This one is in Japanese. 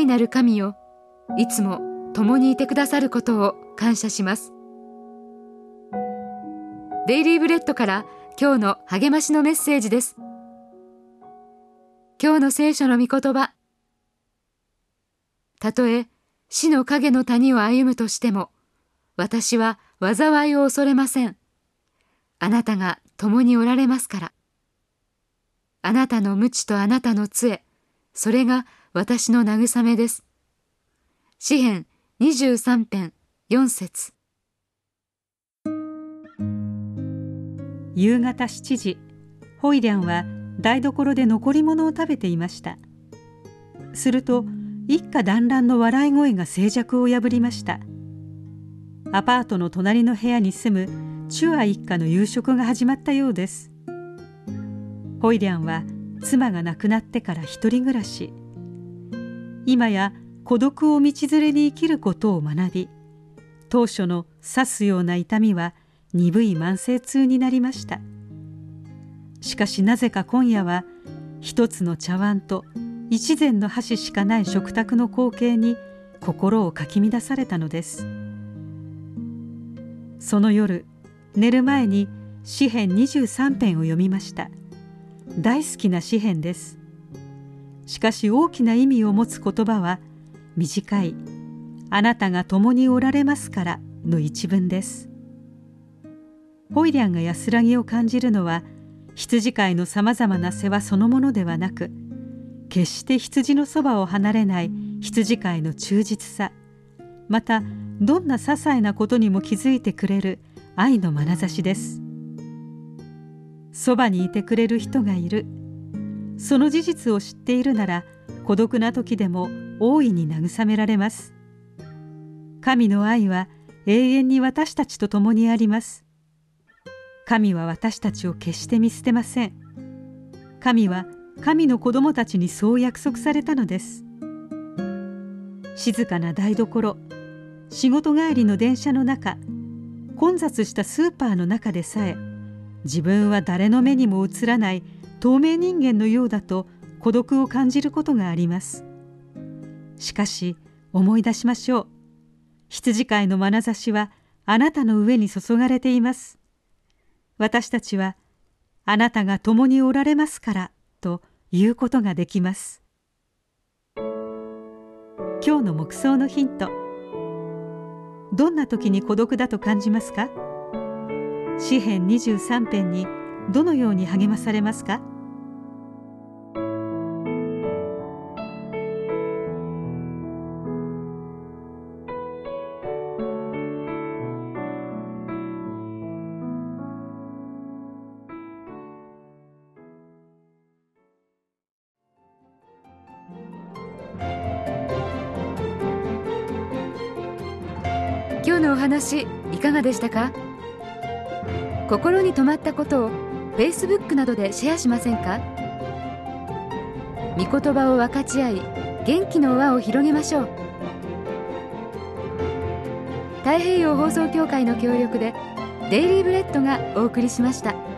愛なる神よいつも共にいてくださることを感謝します。デイリーブレッドから今日の励ましのメッセージです。今日の聖書の御言葉。たとえ死の影の谷を歩むとしても私は災いを恐れません。あなたが共におられますから。あなたの無知とあなたの杖それが私の慰めです。詩編23編4節。夕方7時ホイリャンは台所で残り物を食べていました。すると一家団らんの笑い声が静寂を破りました。アパートの隣の部屋に住むチュア一家の夕食が始まったようです。ホイリャンは妻が亡くなってから一人暮らし。今や孤独を道連れに生きることを学び当初の刺すような痛みは鈍い慢性痛になりました。しかしなぜか今夜は一つの茶碗と一膳の箸しかない食卓の光景に心をかき乱されたのです。その夜寝る前に詩編23編を読みました。大好きな詩編です。しかし大きな意味を持つ言葉は短い「あなたが共におられますから」の一文です。ホイリャンが安らぎを感じるのは羊飼いのさまざまな世話そのものではなく決して羊のそばを離れない羊飼いの忠実さ。またどんな些細なことにも気づいてくれる愛の眼差しです。そばにいてくれる人がいる。その事実を知っているなら孤独な時でも大いに慰められます。神の愛は永遠に私たちと共にあります。神は私たちを決して見捨てません。神は神の子供たちにそう約束されたのです。静かな台所仕事帰りの電車の中混雑したスーパーの中でさえ自分は誰の目にも映らない透明人間のようだと孤独を感じることがあります。しかし思い出しましょう。羊飼いの眼差しはあなたの上に注がれています。私たちはあなたが共におられますからと言うことができます。今日の目想のヒント。どんな時に孤独だと感じますか？詩編23編にどのように励まされますか？今日のお話いかがでしたか？心に留まったことを Facebook などでシェアしませんか？御言葉を分かち合い元気の輪を広げましょう太平洋放送協会の協力でデイリーブレッドがお送りしました。